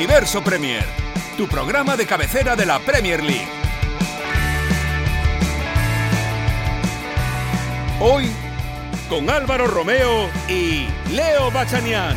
Universo Premier, tu programa de cabecera de la Premier League. Hoy con Álvaro Romeo y Leo Bachanian.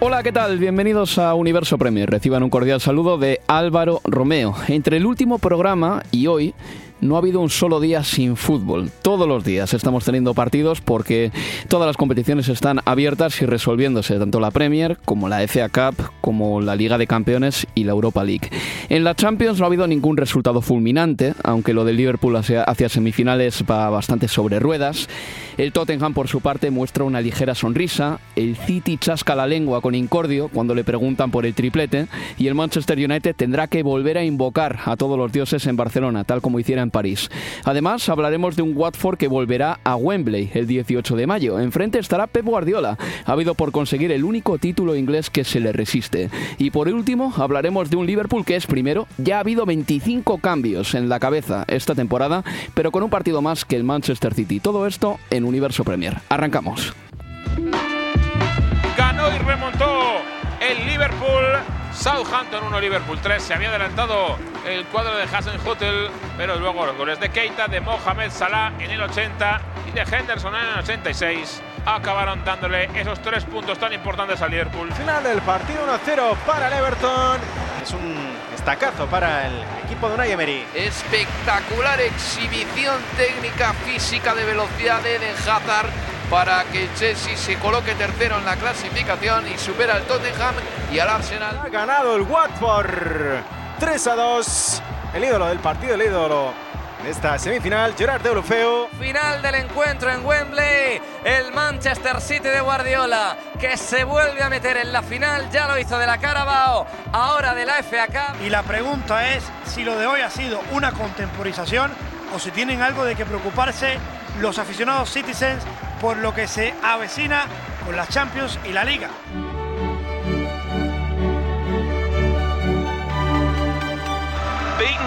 Hola, ¿qué tal? Bienvenidos a Universo Premier. Reciban un cordial saludo de Álvaro Romeo. Entre el último programa y hoy no ha habido un solo día sin fútbol. Todos los días estamos teniendo partidos porque todas las competiciones están abiertas y resolviéndose, tanto la Premier como la FA Cup, como la Liga de Campeones y la Europa League. En la Champions no ha habido ningún resultado fulminante, aunque lo del Liverpool hacia, hacia semifinales va bastante sobre ruedas. El Tottenham, por su parte, muestra una ligera sonrisa. El City chasca la lengua con incordio cuando le preguntan por el triplete. Y el Manchester United tendrá que volver a invocar a todos los dioses en Barcelona, tal como hiciera en París. Además, hablaremos de un Watford que volverá a Wembley el 18 de mayo. Enfrente estará Pep Guardiola, habido por conseguir el único título inglés que se le resiste. Y por último, hablaremos de un Liverpool que es primero. Ya ha habido 25 cambios en la cabeza esta temporada, pero con un partido más que el Manchester City. Todo esto en Universo Premier. Arrancamos. Ganó y remontó el Liverpool. Southampton 1, Liverpool 3. Se había adelantado el cuadro de Hassan Hotel, pero luego los goles de Keita, de Mohamed Salah en el 80 y de Henderson en el 86 acabaron dándole esos tres puntos tan importantes al Liverpool. Final del partido 1-0 para el Everton. Es un estacazo para el equipo de Unai Emery. Espectacular exhibición técnica, física de velocidad de Eden Hazard para que el Chelsea se coloque tercero en la clasificación y supera al Tottenham y al Arsenal. Ha ganado el Watford 3 a 2. El ídolo del partido, el ídolo de esta semifinal, Gerard Deulofeu. Final del encuentro en Wembley, el Manchester City de Guardiola, que se vuelve a meter en la final, ya lo hizo de la Carabao, ahora de la FA Cup. Y la pregunta es si lo de hoy ha sido una contemporización o si tienen algo de que preocuparse los aficionados Citizens por lo que se avecina con la Champions y la Liga.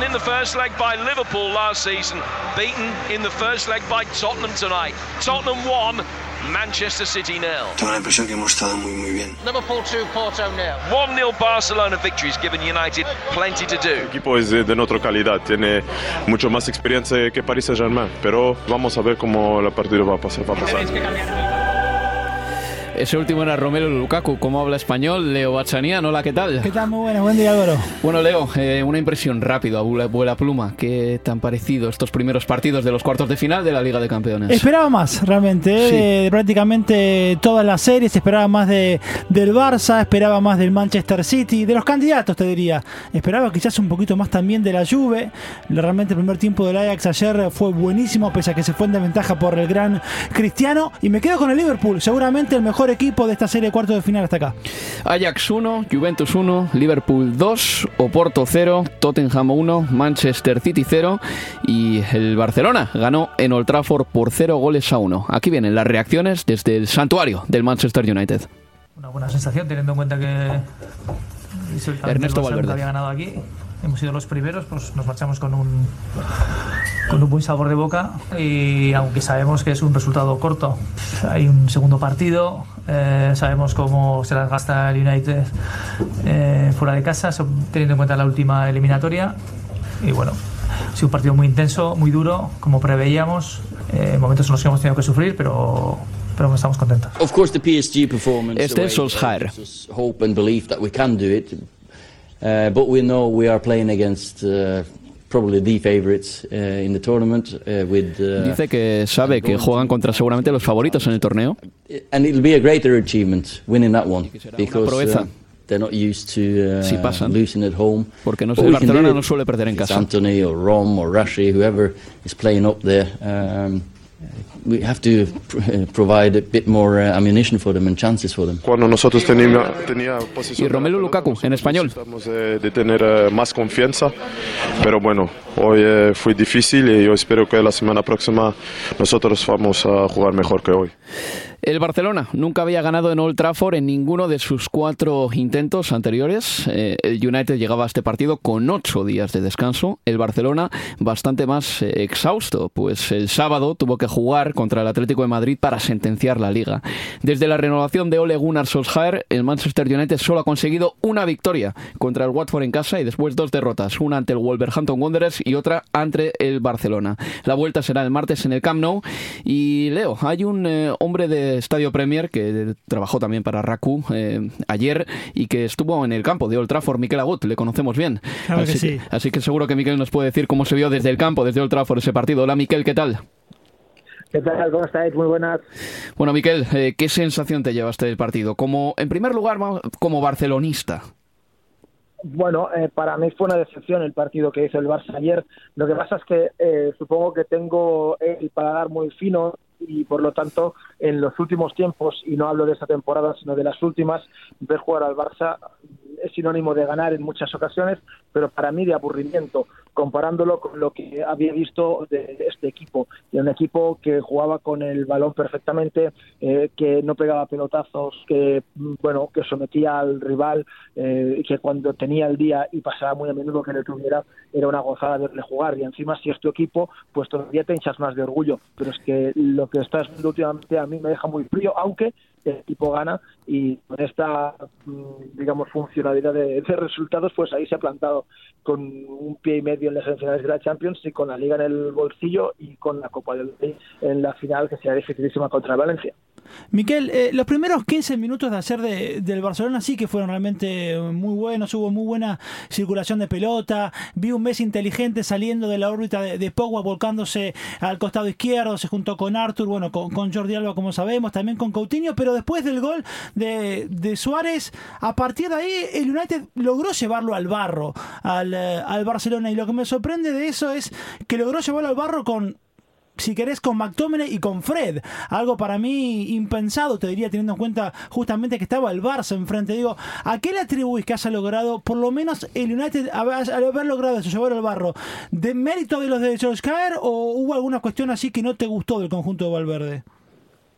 In the first leg by Liverpool last season, beaten in the first leg by Tottenham tonight. Tottenham 1, Manchester City nil. Tengo la impresión que hemos estado muy muy bien. Liverpool 2, Porto nil. 1-0 Barcelona victories given United plenty to do. El equipo es de, de nuestra calidad, tiene mucho más experiencia que Paris Saint-Germain, pero vamos a ver cómo el partido va a pasar. Va a pasar. Ese último era Romelu Lukaku. ¿Cómo habla español? Leo Bachanian. Hola, ¿qué tal? ¿Qué tal? Muy buena. Buen día, Álvaro. Bueno, Leo, eh, una impresión rápida, vuela, pluma. ¿Qué te han parecido estos primeros partidos de los cuartos de final de la Liga de Campeones? Esperaba más, realmente. Sí. eh, prácticamente todas las series. Esperaba más de, del Barça, esperaba más del Manchester City, de los candidatos, te diría. Esperaba quizás un poquito más también de la Juve. Realmente el primer tiempo del Ajax ayer fue buenísimo, pese a que se fue en desventaja por el gran Cristiano. Y me quedo con el Liverpool, seguramente el mejor equipo de esta serie de cuartos de final hasta acá. Ajax 1, Juventus 1, Liverpool 2, Oporto 0, Tottenham 1, Manchester City 0 y el Barcelona ganó en Old Trafford por 0 goles a 1. Aquí vienen las reacciones desde el santuario del Manchester United. Una buena sensación teniendo en cuenta que Ernesto Valverde. había ganado aquí. Hemos sido los primeros, pues nos marchamos con un con un buen sabor de boca y aunque sabemos que es un resultado corto, hay un segundo partido, eh, sabemos cómo se las gasta el United eh, fuera de casa, teniendo en cuenta la última eliminatoria y bueno, Ha sido un partido muy intenso, muy duro, como preveíamos. Eh, en momentos en los que hemos tenido que sufrir, pero pero estamos contentos. Of course, the PSG performance. Este es Solskjaer. But we know we are playing against. Uh, probably the favorites uh, in the tournament uh, with uh, Dice que sabe que juegan contra seguramente los favoritos en el torneo. and it'll be a greater achievement winning that one because uh, they're not used to uh, Si pasan. losing at home. Porque no el we can do Barcelona no suele perder en casa. Anthony or Rom or Rashi, whoever is playing up there. Um, we have to pr- uh, provide a bit more uh, ammunition for them and chances for them. Cuando nosotros teníamos Y Romelu Lukaku en español. De, de tener eh, más confianza, pero bueno, hoy eh, fue difícil y yo espero que la semana próxima nosotros vamos a jugar mejor que hoy. El Barcelona nunca había ganado en Old Trafford en ninguno de sus cuatro intentos anteriores. Eh, el United llegaba a este partido con ocho días de descanso. El Barcelona bastante más eh, exhausto, pues el sábado tuvo que jugar contra el Atlético de Madrid para sentenciar la liga. Desde la renovación de Ole Gunnar Solskjaer, el Manchester United solo ha conseguido una victoria contra el Watford en casa y después dos derrotas, una ante el Wolverhampton Wanderers y otra ante el Barcelona. La vuelta será el martes en el Camp Nou y Leo, hay un eh, hombre de Estadio Premier que trabajó también para Raku eh, ayer y que estuvo en el campo de Old Trafford, Miquel Agut, le conocemos bien. Claro que así, sí. así que seguro que Miquel nos puede decir cómo se vio desde el campo, desde Old Trafford ese partido. Hola Miquel, ¿qué tal? ¿Qué tal? ¿Cómo estáis? Muy buenas. Bueno, Miquel, eh, ¿qué sensación te llevaste del partido? Como, en primer lugar, vamos- como barcelonista. Bueno, eh, para mí fue una decepción el partido que hizo el Barça ayer. Lo que pasa es que eh, supongo que tengo el paladar muy fino y por lo tanto en los últimos tiempos, y no hablo de esta temporada sino de las últimas, ver jugar al Barça es sinónimo de ganar en muchas ocasiones, pero para mí de aburrimiento, comparándolo con lo que había visto de este equipo, de un equipo que jugaba con el balón perfectamente, eh, que no pegaba pelotazos, que bueno, que sometía al rival, eh, y que cuando tenía el día y pasaba muy a menudo que le tuviera, era una gozada verle jugar. Y encima si es tu equipo, pues todavía te hinchas más de orgullo. Pero es que lo que estás viendo últimamente a mí me deja muy frío, aunque el equipo gana y con esta mm, digamos funcionalidad de, de resultados pues ahí se ha plantado con un pie y medio en las semifinales de la Champions y con la Liga en el bolsillo y con la Copa del Rey en la final que será dificilísima contra Valencia. Miquel, eh, los primeros 15 minutos de hacer de- del Barcelona sí que fueron realmente muy buenos, hubo muy buena circulación de pelota, vi un Messi inteligente saliendo de la órbita de, de Pogba, volcándose al costado izquierdo, se juntó con Arthur, bueno, con, con Jordi Alba como sabemos, también con Coutinho, pero después del gol de, de Suárez, a partir de ahí el United logró llevarlo al barro, al, eh, al Barcelona, y lo que me sorprende de eso es que logró llevarlo al barro con si querés, con McTominay y con Fred. Algo para mí impensado, te diría, teniendo en cuenta justamente que estaba el Barça enfrente. Digo, ¿a qué le atribuís que haya logrado, por lo menos el United, al haber logrado eso, llevar al barro? ¿De mérito de los de Solskjaer o hubo alguna cuestión así que no te gustó del conjunto de Valverde?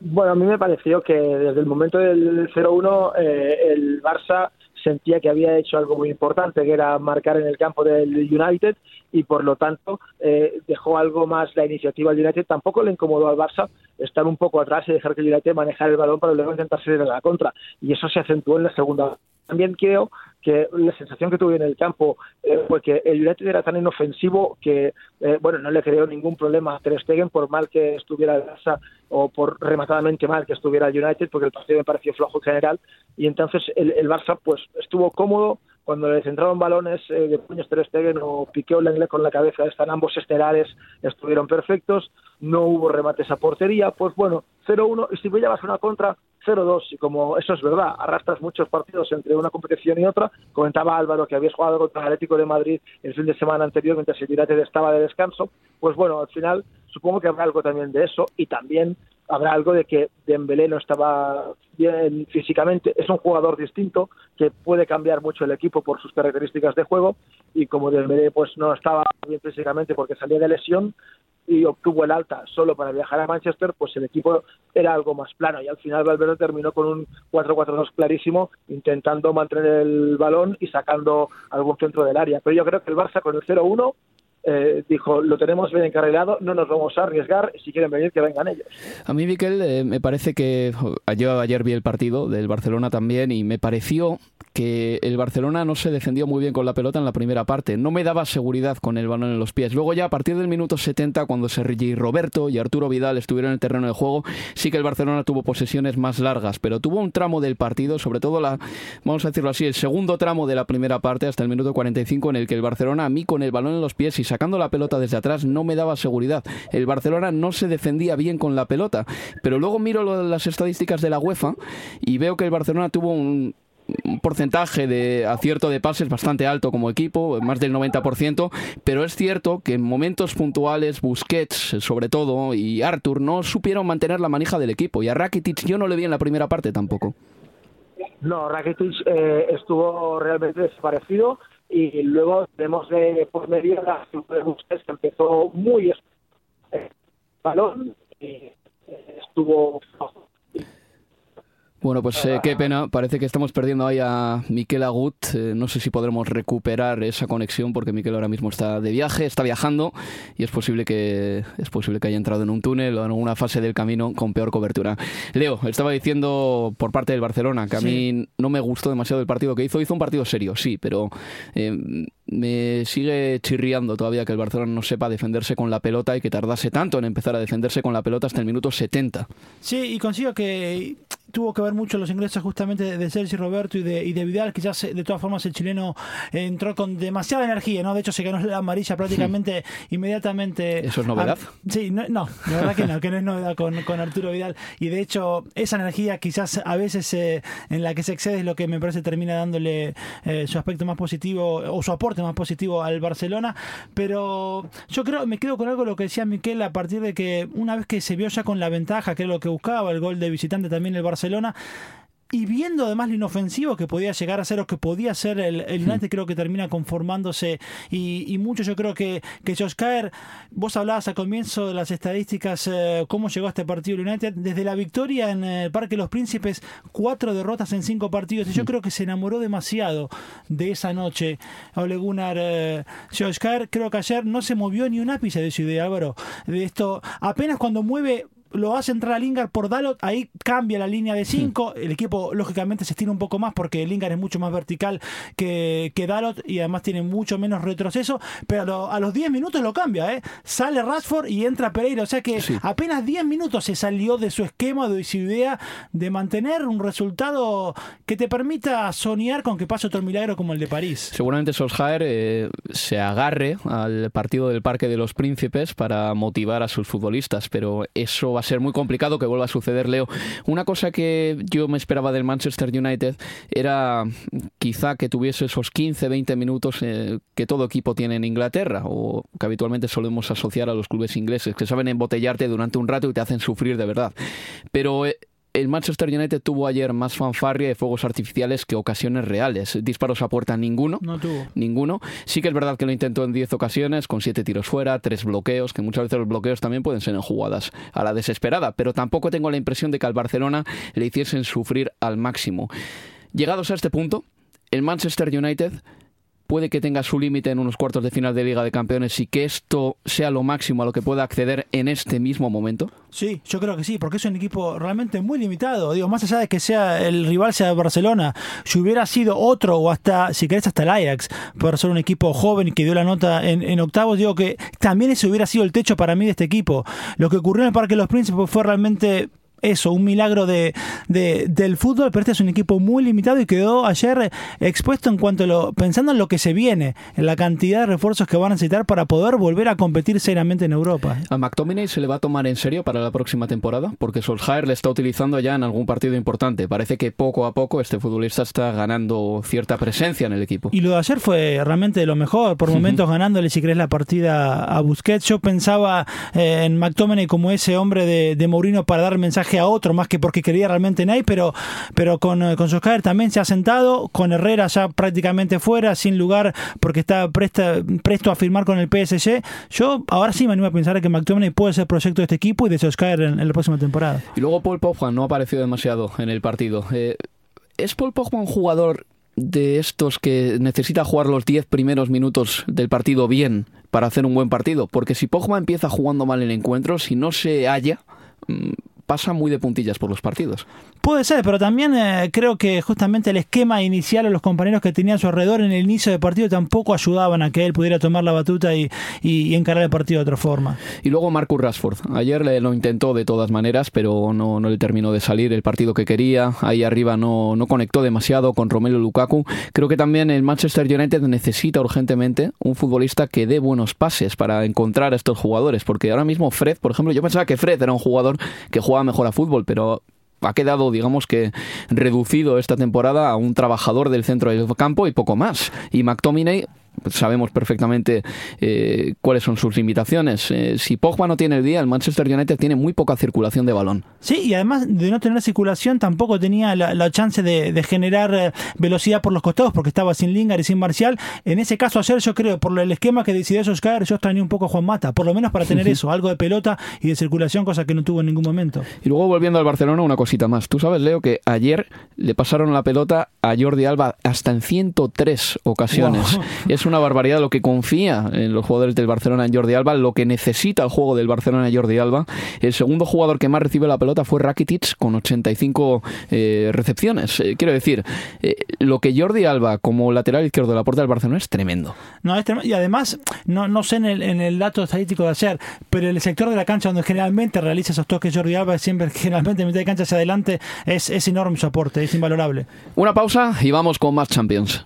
Bueno, a mí me pareció que desde el momento del 0-1 eh, el Barça sentía que había hecho algo muy importante, que era marcar en el campo del United y por lo tanto eh, dejó algo más la iniciativa al United. Tampoco le incomodó al Barça estar un poco atrás y dejar que el United manejara el balón para luego intentar salir a la contra. Y eso se acentuó en la segunda. También creo que la sensación que tuve en el campo eh, fue que el United era tan inofensivo que, eh, bueno, no le creó ningún problema a Ter Stegen por mal que estuviera el Barça o por rematadamente mal que estuviera el United, porque el partido me pareció flojo en general. Y entonces el, el Barça pues estuvo cómodo, cuando le centraron balones eh, de puños Ter Stegen o Piqué o Lenglet con la cabeza, están ambos estelares, estuvieron perfectos, no hubo remates a portería, pues bueno, 0-1, y si llevas una contra, 0-2, y como eso es verdad, arrastras muchos partidos entre una competición y otra, comentaba Álvaro que habías jugado contra el Atlético de Madrid el fin de semana anterior mientras el United estaba de descanso, pues bueno, al final supongo que habrá algo también de eso, y también habrá algo de que Dembélé no estaba bien físicamente, es un jugador distinto que puede cambiar mucho el equipo por sus características de juego y como Dembélé pues no estaba bien físicamente porque salía de lesión y obtuvo el alta solo para viajar a Manchester, pues el equipo era algo más plano y al final Valverde terminó con un 4-4-2 clarísimo, intentando mantener el balón y sacando algún centro del área. Pero yo creo que el Barça con el 0-1 eh, dijo, lo tenemos bien encarrilado, no nos vamos a arriesgar, si quieren venir, que vengan ellos. A mí, Miquel, eh, me parece que yo ayer vi el partido del Barcelona también y me pareció que el Barcelona no se defendió muy bien con la pelota en la primera parte. No me daba seguridad con el balón en los pies. Luego ya a partir del minuto 70, cuando Sergi Roberto y Arturo Vidal estuvieron en el terreno de juego, sí que el Barcelona tuvo posesiones más largas, pero tuvo un tramo del partido, sobre todo la, vamos a decirlo así, el segundo tramo de la primera parte hasta el minuto 45 en el que el Barcelona a mí con el balón en los pies y sacando la pelota desde atrás no me daba seguridad. El Barcelona no se defendía bien con la pelota, pero luego miro las estadísticas de la UEFA y veo que el Barcelona tuvo un, porcentaje de acierto de pases bastante alto como equipo, más del 90%, pero es cierto que en momentos puntuales Busquets, sobre todo, y Artur no supieron mantener la manija del equipo. Y a Rakitic yo no le vi en la primera parte tampoco. No, Rakitic eh, estuvo realmente desaparecido y luego tenemos de por medio la de Busquets que empezó muy eh, balón y eh, estuvo bueno, pues eh, qué pena. Parece que estamos perdiendo ahí a Miquel Agut. Eh, no sé si podremos recuperar esa conexión porque Miquel ahora mismo está de viaje, está viajando y es posible que es posible que haya entrado en un túnel o en alguna fase del camino con peor cobertura. Leo, estaba diciendo por parte del Barcelona que a mí no me gustó demasiado el partido que hizo. Hizo un partido serio, sí, pero eh, me sigue chirriando todavía que el Barcelona no sepa defenderse con la pelota y que tardase tanto en empezar a defenderse con la pelota hasta el minuto 70. Sí, y consigo que tuvo que ver mucho los ingresos justamente de Sergio Roberto y de, y de Vidal. Quizás de todas formas el chileno entró con demasiada energía, ¿no? De hecho se ganó la amarilla prácticamente inmediatamente. ¿Eso es novedad? sí, no, no, la verdad que no, que no es novedad con, con Arturo Vidal. Y de hecho esa energía quizás a veces eh, en la que se excede es lo que me parece termina dándole eh, su aspecto más positivo o su aporte más positivo al Barcelona. Pero yo creo, me quedo con algo lo que decía Miquel a partir de que una vez que se vio ya con la ventaja, que era lo que buscaba, el gol de visitante también el Barcelona, Barcelona y viendo además lo inofensivo que podía llegar a ser o que podía ser el, el United, creo que termina conformándose y, mucho yo creo que, que Josh Caer, vos hablabas al comienzo de las estadísticas, eh, cómo llegó a este partido el United, desde la victoria en el Parque de los Príncipes, cuatro derrotas en cinco partidos, y yo creo que se enamoró demasiado de esa noche. Ole Gunnar eh, Josh Caer, creo que ayer no se movió ni un ápice de su idea, Álvaro, de esto, apenas cuando mueve lo hace entrar a Lingard por Dalot, ahí cambia la línea de 5, el equipo lógicamente se estira un poco más porque Lingard es mucho más vertical que, que Dalot y además tiene mucho menos retroceso, pero a los 10 minutos lo cambia, ¿eh? sale Rashford y entra Pereira, o sea que apenas 10 minutos se salió de su esquema, de su idea de mantener un resultado que te permita soñar con que pase otro milagro como el de París. Seguramente Solskjaer eh, se agarre al partido del Parque de los Príncipes para motivar a sus futbolistas, pero eso va a ser muy complicado que vuelva a suceder, Leo. Una cosa que yo me esperaba del Manchester United era quizá que tuviese esos 15, 20 minutos eh, que todo equipo tiene en Inglaterra o que habitualmente solemos asociar a los clubes ingleses, que saben embotellarte durante un rato y te hacen sufrir de verdad. Pero eh, el Manchester United tuvo ayer más fanfarria de fuegos artificiales que ocasiones reales. Disparos a puerta ninguno. No tuvo. Ninguno. Sí que es verdad que lo intentó en 10 ocasiones, con 7 tiros fuera, 3 bloqueos, que muchas veces los bloqueos también pueden ser en jugadas a la desesperada, pero tampoco tengo la impresión de que al Barcelona le hiciesen sufrir al máximo. Llegados a este punto, el Manchester United puede que tenga su límite en unos cuartos de final de Liga de Campeones y que esto sea lo máximo a lo que pueda acceder en este mismo momento? Sí, yo creo que sí, porque es un equipo realmente muy limitado. Digo, más allá de que sea el rival sea Barcelona, si hubiera sido otro o hasta, si querés, hasta el Ajax, por ser un equipo joven que dio la nota en, en octavos, digo que también ese hubiera sido el techo para mí de este equipo. Lo que ocurrió en el Parque de los Príncipes fue realmente eso, un milagro de, del fútbol, pero este es un equipo muy limitado y quedó ayer expuesto en cuanto a lo, pensando en lo que se viene, en la cantidad de refuerzos que van a necesitar para poder volver a competir seriamente en Europa. ¿A McTominay se le va a tomar en serio para la próxima temporada? Porque Solskjaer le está utilizando ya en algún partido importante. Parece que poco a poco este futbolista está ganando cierta presencia en el equipo. Y lo de ayer fue realmente lo mejor, por momentos ganándole, si crees, la partida a Busquets. Yo pensaba eh, en McTominay como ese hombre de, de Mourinho para dar mensaje a otro, más que porque quería realmente Ney, pero, pero con, eh, con también se ha sentado, con Herrera ya prácticamente fuera, sin lugar, porque está presta, presto a firmar con el PSG. Yo ahora sí me animo a pensar que McTominay puede ser proyecto de este equipo y de Solskjaer en, en la próxima temporada. Y luego Paul Pogba no ha aparecido demasiado en el partido. Eh, ¿Es Paul Pogba un jugador de estos que necesita jugar los 10 primeros minutos del partido bien para hacer un buen partido? Porque si Pogba empieza jugando mal el encuentro, si no se halla, mm, pasa muy de puntillas por los partidos. Puede ser, pero también eh, creo que justamente el esquema inicial o los compañeros que tenía a su alrededor en el inicio del partido tampoco ayudaban a que él pudiera tomar la batuta y, y, encarar el partido de otra forma. Y luego Marcus Rashford. Ayer le, lo intentó de todas maneras, pero no, no le terminó de salir el partido que quería. Ahí arriba no, no conectó demasiado con Romelu Lukaku. Creo que también el Manchester United necesita urgentemente un futbolista que dé buenos pases para encontrar a estos jugadores, porque ahora mismo Fred, por ejemplo, yo pensaba que Fred era un jugador que jugaba mejor a fútbol, pero ha quedado, digamos que, reducido esta temporada a un trabajador del centro del campo y poco más. Y McTominay sabemos perfectamente eh, cuáles son sus limitaciones. Eh, si Pogba no tiene el día, el Manchester United tiene muy poca circulación de balón. Sí, y además de no tener circulación, tampoco tenía la, chance de, generar eh, velocidad por los costados porque estaba sin Lingard y sin Marcial. En ese caso, ayer yo creo, por el esquema que decidió Solskjaer, yo extrañé un poco a Juan Mata, por lo menos para tener eso, algo de pelota y de circulación, cosa que no tuvo en ningún momento. Y luego volviendo al Barcelona, una cosita más. Tú sabes, Leo, que ayer le pasaron la pelota a Jordi Alba hasta en 103 ocasiones. Es una barbaridad lo que confía en los jugadores del Barcelona en Jordi Alba, lo que necesita el juego del Barcelona en Jordi Alba. El segundo jugador que más recibe la pelota fue Rakitic con 85 eh, recepciones. Eh, quiero decir, eh, lo que Jordi Alba como lateral izquierdo de la puerta del Barcelona es tremendo. No, y además, no, no sé en el, en el dato estadístico de ayer, pero el sector de la cancha donde generalmente realiza esos toques Jordi Alba, siempre generalmente mitad de cancha hacia adelante, es, es enorme su aporte, es invalorable. Una pausa y vamos con más Champions.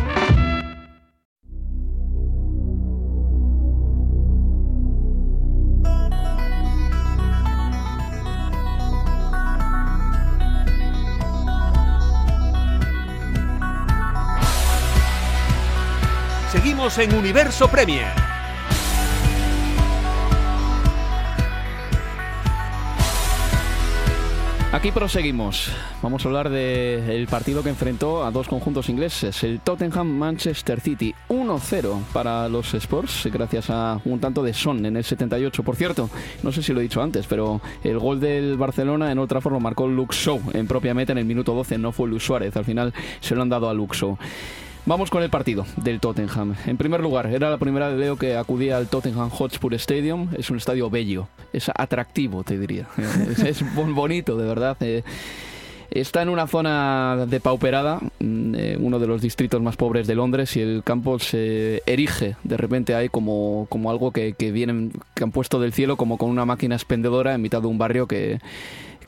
Seguimos en Universo Premier. Aquí proseguimos. Vamos a hablar del partido que enfrentó a dos conjuntos ingleses, el Tottenham-Manchester City. 1-0 para los Sports, gracias a un tanto de Son en el 78. Por cierto, no sé si lo he dicho antes, pero el gol del Barcelona en otra forma marcó Luke Shaw en propia meta en el minuto 12, no fue Luis Suárez. Al final se lo han dado a Luke Shaw. Vamos con el partido del Tottenham. En primer lugar, era la primera vez Leo que acudía al Tottenham Hotspur Stadium. Es un estadio bello, es atractivo, te diría. es, bonito, de verdad. Eh, está en una zona depauperada, mm, eh, uno de los distritos más pobres de Londres, y el campo se erige de repente hay como, como algo que, que, vienen, que han puesto del cielo como con una máquina expendedora en mitad de un barrio que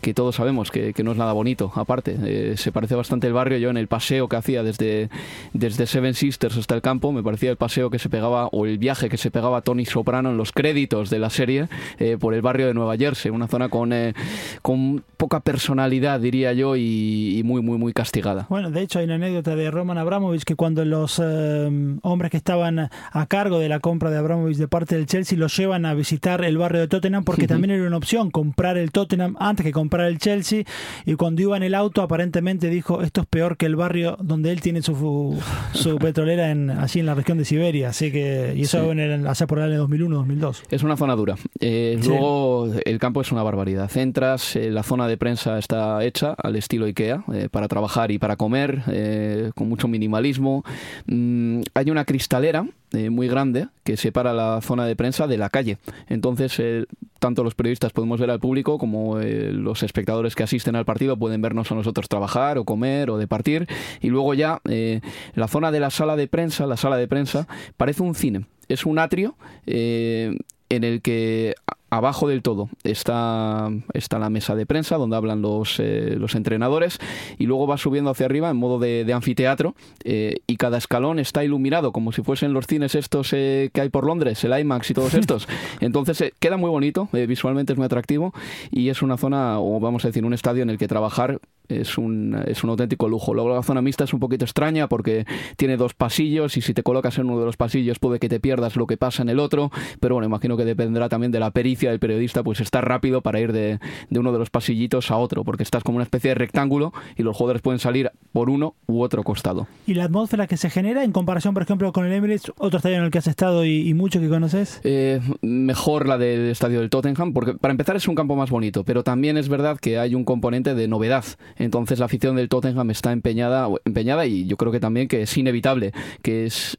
que todos sabemos que, que no es nada bonito, aparte. Eh, se parece bastante el barrio. Yo en el paseo que hacía desde, desde Seven Sisters hasta el campo, me parecía el paseo que se pegaba, o el viaje que se pegaba Tony Soprano en los créditos de la serie eh, por el barrio de Nueva Jersey, una zona con, eh, con poca personalidad, diría yo, y, y muy, muy, muy castigada. Bueno, de hecho hay una anécdota de Roman Abramovich que cuando los eh, hombres que estaban a cargo de la compra de Abramovich de parte del Chelsea los llevan a visitar el barrio de Tottenham porque también era una opción comprar el Tottenham antes que comprar el Chelsea y cuando iba en el auto aparentemente dijo esto es peor que el barrio donde él tiene su, su petrolera en, allí en la región de Siberia, así que y eso Sí. en el, hace por el año 2001-2002. Es una zona dura. Eh, Sí. Luego el campo es una barbaridad. Entras, eh, la zona de prensa está hecha al estilo IKEA eh, para trabajar y para comer, eh, con mucho minimalismo. Mm, hay una cristalera eh, muy grande que separa la zona de prensa de la calle. Entonces, eh, tanto los periodistas podemos ver al público como eh, los espectadores que asisten al partido pueden vernos a nosotros trabajar o comer o departir. Y luego ya eh, la zona de la sala de prensa, la sala de prensa, parece un cine. Es un atrio eh, en el que abajo del todo está, está la mesa de prensa donde hablan los, eh, los entrenadores y luego va subiendo hacia arriba en modo de, de anfiteatro eh, y cada escalón está iluminado como si fuesen los cines estos eh, que hay por Londres, el IMAX y todos estos. Entonces eh, queda muy bonito, eh, visualmente es muy atractivo y es una zona, o vamos a decir, un estadio en el que trabajar es un, es un auténtico lujo. Luego la zona mixta es un poquito extraña porque tiene dos pasillos y si te colocas en uno de los pasillos puede que te pierdas lo que pasa en el otro, pero bueno, imagino que dependerá también de la pericia del periodista, pues estar rápido para ir de, de uno de los pasillitos a otro, porque estás como una especie de rectángulo y los jugadores pueden salir por uno u otro costado. Y la atmósfera que se genera en comparación, por ejemplo, con el Emirates, otro estadio en el que has estado y, y mucho que conoces. Eh, mejor la del estadio del Tottenham, porque para empezar es un campo más bonito, pero también es verdad que hay un componente de novedad. Entonces la afición del Tottenham está empeñada, empeñada y yo creo que también que es inevitable que es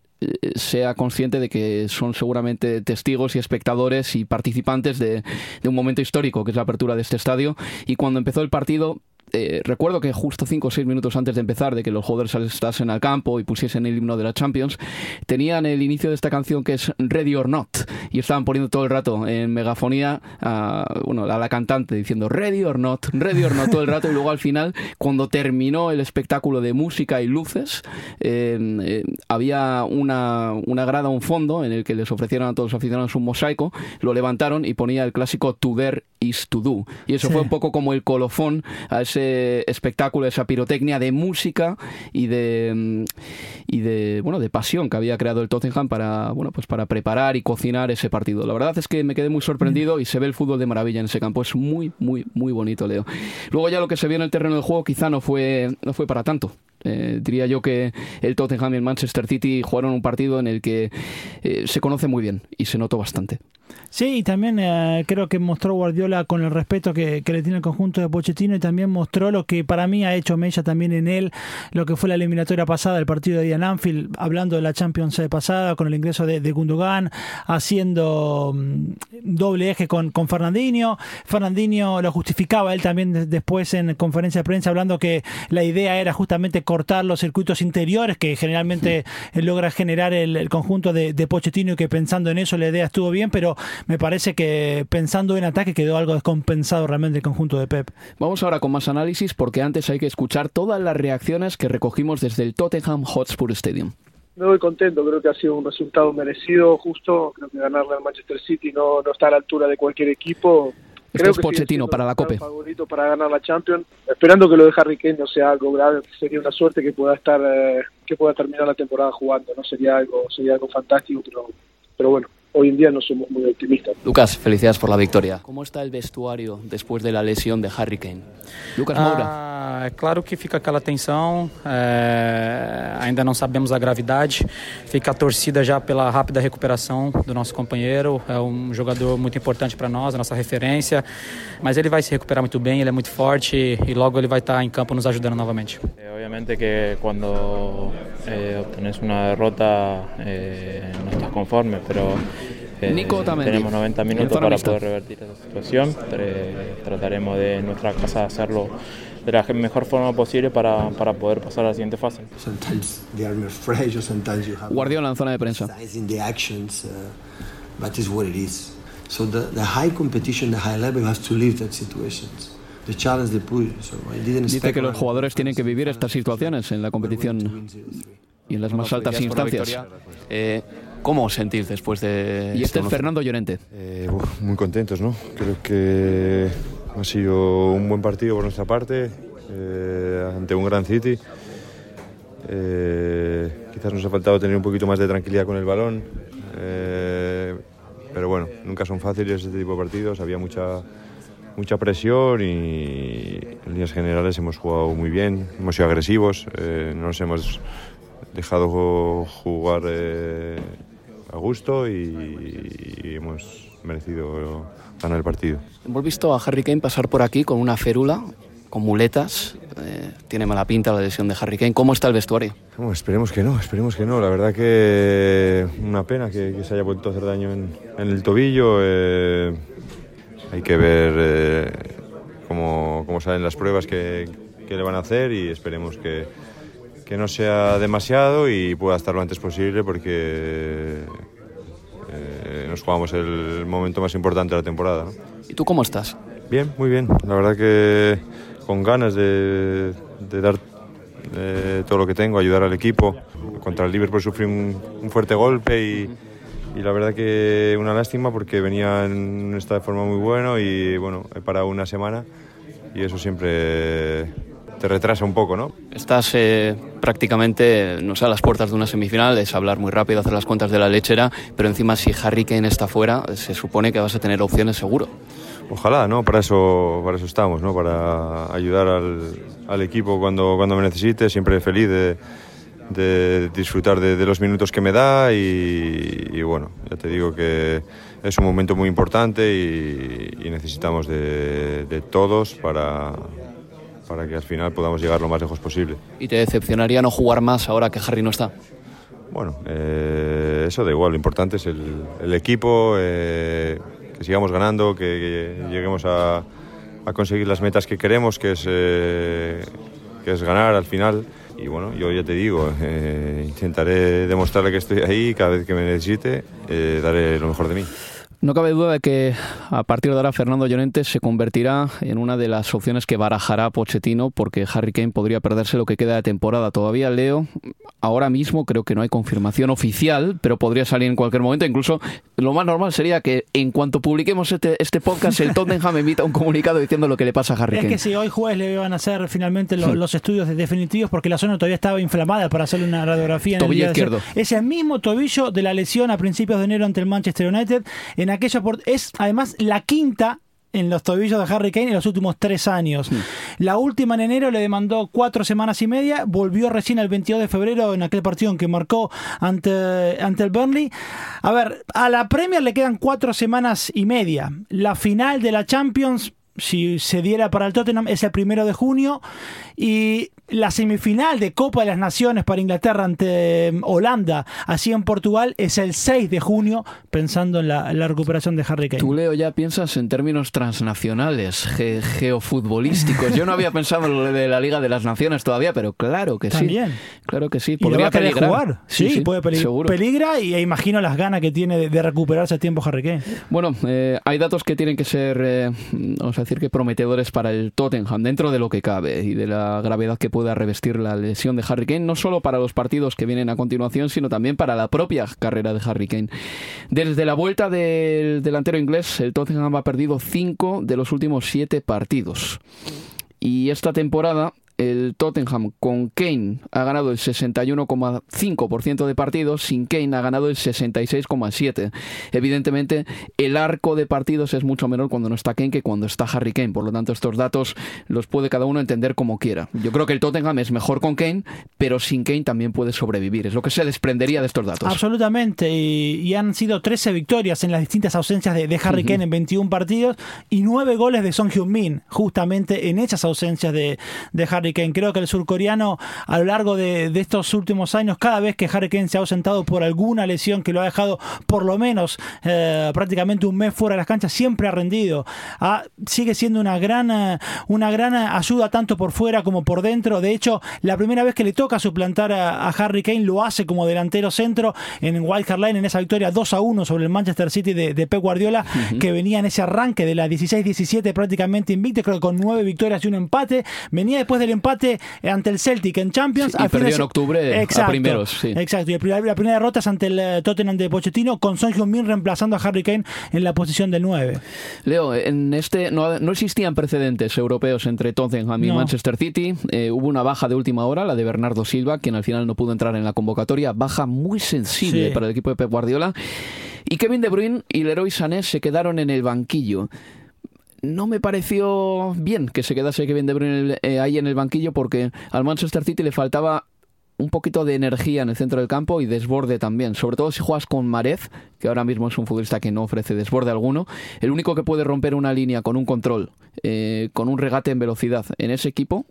sea consciente de que son seguramente testigos y espectadores y participantes de, de un momento histórico que es la apertura de este estadio. Y cuando empezó el partido eh, recuerdo que justo 5 o 6 minutos antes de empezar, de que los jugadores estasen al campo y pusiesen el himno de la Champions, tenían el inicio de esta canción que es Ready or Not y estaban poniendo todo el rato en megafonía a, bueno, a la cantante diciendo Ready or Not, Ready or Not todo el rato y luego al final, cuando terminó el espectáculo de música y luces, eh, eh, había una, una grada, un fondo en el que les ofrecieron a todos los aficionados un mosaico, lo levantaron y ponía el clásico To There is to Do y eso Sí. fue un poco como el colofón a ese espectáculo, esa pirotecnia de música y de mm, y de bueno de pasión que había creado el Tottenham para bueno pues para preparar y cocinar ese partido. La verdad es que me quedé muy sorprendido y se ve el fútbol de maravilla en ese campo. Es muy muy muy bonito, Leo. Luego ya lo que se vio en el terreno del juego quizá no fue no fue para tanto. Eh, diría yo que el Tottenham y el Manchester City jugaron un partido en el que eh, se conoce muy bien y se notó bastante. Sí, y también eh, creo que mostró Guardiola con el respeto que, que le tiene el conjunto de Pochettino y también mostró lo que para mí ha hecho Mella también en él, lo que fue la eliminatoria pasada, el partido de Ian Anfield, hablando de la Champions pasada, con el ingreso de, de Gundogan, haciendo mm, doble eje con, con Fernandinho. Fernandinho lo justificaba él también de- después en conferencia de prensa, hablando que la idea era justamente cortar los circuitos interiores que generalmente eh, logra generar el, el conjunto de, de Pochettino y que pensando en eso la idea estuvo bien, pero me parece que pensando en ataque quedó algo descompensado realmente el conjunto de Pep. Vamos ahora con más análisis porque antes hay que escuchar todas las reacciones que recogimos desde el Tottenham Hotspur Stadium. Me voy contento, creo que ha sido un resultado merecido, justo. Creo que ganarle al Manchester City no, no está a la altura de cualquier equipo. Creo es que sigue Pochettino para la Cope. favorito para ganar la Champions. Esperando que lo de Harry Kane no sea algo grave, sería una suerte que pueda estar, eh, que pueda terminar la temporada jugando. No sería algo, sería algo fantástico, pero, pero bueno, hoy en día no somos muy optimistas. Lucas, felicidades por la victoria. ¿Cómo está el vestuario después de la lesión de Harry Kane? Lucas Moura. Ah, é claro que fica aquela tensão, é, ainda não sabemos a gravidade, fica a torcida já pela rápida recuperação do nosso companheiro, é um jogador muito importante para nós, a nossa referência, mas ele vai se recuperar muito bem, ele é muito forte e logo ele vai estar em campo nos ajudando novamente. Eh, Obviamente que cuando eh, una derrota eh, no estás conforme, pero eh, Nico Otamendi, tenemos 90 en minutos para poder revertir esa situación. Trataremos de en nuestra casa hacerlo de la mejor forma posible para, para poder pasar a la siguiente fase. Sometimes they are more fresh, or sometimes you have Guardiola en zona de prensa. uh, but it's what it is. So the, the high competition, the high level, you have to live that situations. the challenge they put. So I didn't Dice que los jugadores tienen que vivir estas situaciones en la competición y en las más altas instancias. Eh, ¿Cómo os sentís después de Y este es Fernando Llorente. Eh, uf, muy contentos, ¿no? Creo que ha sido un buen partido por nuestra parte eh, ante un gran City. Eh, quizás nos ha faltado tener un poquito más de tranquilidad con el balón, eh, pero bueno, nunca son fáciles este tipo de partidos. Había mucha mucha presión y en líneas generales hemos jugado muy bien, hemos sido agresivos, eh, no nos hemos dejado jugar eh, a gusto y, y hemos merecido ganar el partido. Hemos visto a Harry Kane pasar por aquí con una férula, con muletas. Eh, tiene mala pinta la lesión de Harry Kane. ¿Cómo está el vestuario? Esperemos que no, esperemos que no. La verdad que una pena que, que se haya vuelto a hacer daño en, en el tobillo. eh, hay que ver eh, cómo, cómo salen las pruebas que, que le van a hacer y esperemos que, que no sea demasiado y pueda estar lo antes posible porque eh, nos jugamos el momento más importante de la temporada. ¿no? ¿Y tú cómo estás? Bien, muy bien. La verdad que con ganas de, de dar eh, todo lo que tengo, ayudar al equipo. Contra el Liverpool sufrí un, un fuerte golpe y, y la verdad que una lástima porque venía en un estado de forma muy bueno y bueno, he parado una semana y eso siempre te retrasa un poco, ¿no? Estás eh, prácticamente, no sé, a las puertas de una semifinal, es hablar muy rápido, hacer las cuentas de la lechera, pero encima si Harry Kane está fuera, se supone que vas a tener opciones seguro. Ojalá, ¿no? Para eso, para eso estamos, ¿no? Para ayudar al, al equipo cuando, cuando me necesite, siempre feliz de, de disfrutar de, de los minutos que me da y, y bueno, ya te digo que es un momento muy importante y, y necesitamos de, de todos para, para que al final podamos llegar lo más lejos posible. ¿Y te decepcionaría no jugar más ahora que Harry no está? Bueno, eh, eso da igual, lo importante es el, el equipo, eh, que sigamos ganando, que, que lleguemos a, a conseguir las metas que queremos, que es, eh, que es ganar al final. Y bueno, yo ya te digo, intentaré demostrarle que estoy ahí, cada vez que me necesite, daré lo mejor de mí. No cabe duda de que a partir de ahora Fernando Llorente se convertirá en una de las opciones que barajará Pochettino porque Harry Kane podría perderse lo que queda de temporada. Todavía Leo, ahora mismo creo que no hay confirmación oficial, pero podría salir en cualquier momento. Incluso lo más normal sería que en cuanto publiquemos este, este podcast el Tottenham emita un comunicado diciendo lo que le pasa a Harry Es Kane. que si hoy jueves le iban a hacer finalmente lo- los estudios de- definitivos porque la zona todavía estaba inflamada para hacerle una radiografía. en el día de izquierdo. Ese mismo tobillo de la lesión a principios de enero ante el Manchester United. En aquella es además la quinta en los tobillos de Harry Kane en los últimos tres años. La última en enero le demandó cuatro semanas y media, volvió recién el 22 de febrero en aquel partido en que marcó ante, ante el Burnley. A ver, a la Premier le quedan cuatro semanas y media. La final de la Champions, si se diera para el Tottenham, es el primero de junio. Y la semifinal de Copa de las Naciones para Inglaterra ante eh, Holanda, así en Portugal, es el 6 de junio, pensando en la, en la recuperación de Harry Kane. Tú, Leo, ya piensas en términos transnacionales, ge- geofutbolísticos. Yo no había pensado en lo de la Liga de las Naciones todavía, pero claro que sí. También. Claro que sí. Podría peligrar. jugar. Sí, puede peligrar. seguro. Peligra y e imagino las ganas que tiene de, de recuperarse a tiempo Harry Kane. Bueno, eh, hay datos que tienen que ser, eh, vamos a decir que prometedores para el Tottenham, dentro de lo que cabe y de la gravedad que pueda revestir la lesión de Harry Kane, no solo para los partidos que vienen a continuación, sino también para la propia carrera de Harry Kane. Desde la vuelta del delantero inglés, el Tottenham ha perdido cinco de los últimos siete partidos. Y esta temporada el Tottenham con Kane ha ganado el 61,5% de partidos, sin Kane ha ganado el 66,7%. Evidentemente, el arco de partidos es mucho menor cuando no está Kane que cuando está Harry Kane. Por lo tanto, estos datos los puede cada uno entender como quiera. Yo creo que el Tottenham es mejor con Kane, pero sin Kane también puede sobrevivir. Es lo que se desprendería de estos datos. Absolutamente, y, y han sido 13 victorias en las distintas ausencias de, de Harry. Kane en 21 partidos y 9 goles de Son Heung-min, justamente en esas ausencias de, de Harry Kane. Creo que el surcoreano a lo largo de, de estos últimos años, cada vez que Harry Kane se ha ausentado por alguna lesión que lo ha dejado por lo menos eh, prácticamente un mes fuera de las canchas, siempre ha rendido. Ah, sigue siendo una gran, eh, una gran ayuda tanto por fuera como por dentro. De hecho, la primera vez que le toca suplantar a, a Harry Kane, lo hace como delantero centro en Wild Hart Line en esa victoria 2 a 1 sobre el Manchester City de, de Pep Guardiola, que venía en ese arranque de la 16-17 prácticamente invicto, creo que con nueve victorias y un empate. Venía después del empate ante el Celtic en Champions. Sí, y perdió final- en octubre Exacto, a primeros. Sí. Exacto, y primer- la primera derrota es ante el eh, Tottenham de Pochettino, con Son Heung-min reemplazando a Harry Kane en la posición del 9. Leo, en este no, no existían precedentes europeos entre Tottenham y No. Manchester City. Eh, hubo una baja de última hora, la de Bernardo Silva, quien al final no pudo entrar en la convocatoria. Baja muy sensible Sí. para el equipo de Pep Guardiola. Y Kevin De Bruyne y Leroy Sané se quedaron en el banquillo. No me pareció bien que se quedase Kevin De Bruyne eh, ahí en el banquillo porque al Manchester City le faltaba un poquito de energía en el centro del campo y desborde también. Sobre todo si juegas con Marez, que ahora mismo es un futbolista que no ofrece desborde alguno. El único que puede romper una línea con un control, eh, con un regate en velocidad en ese equipo,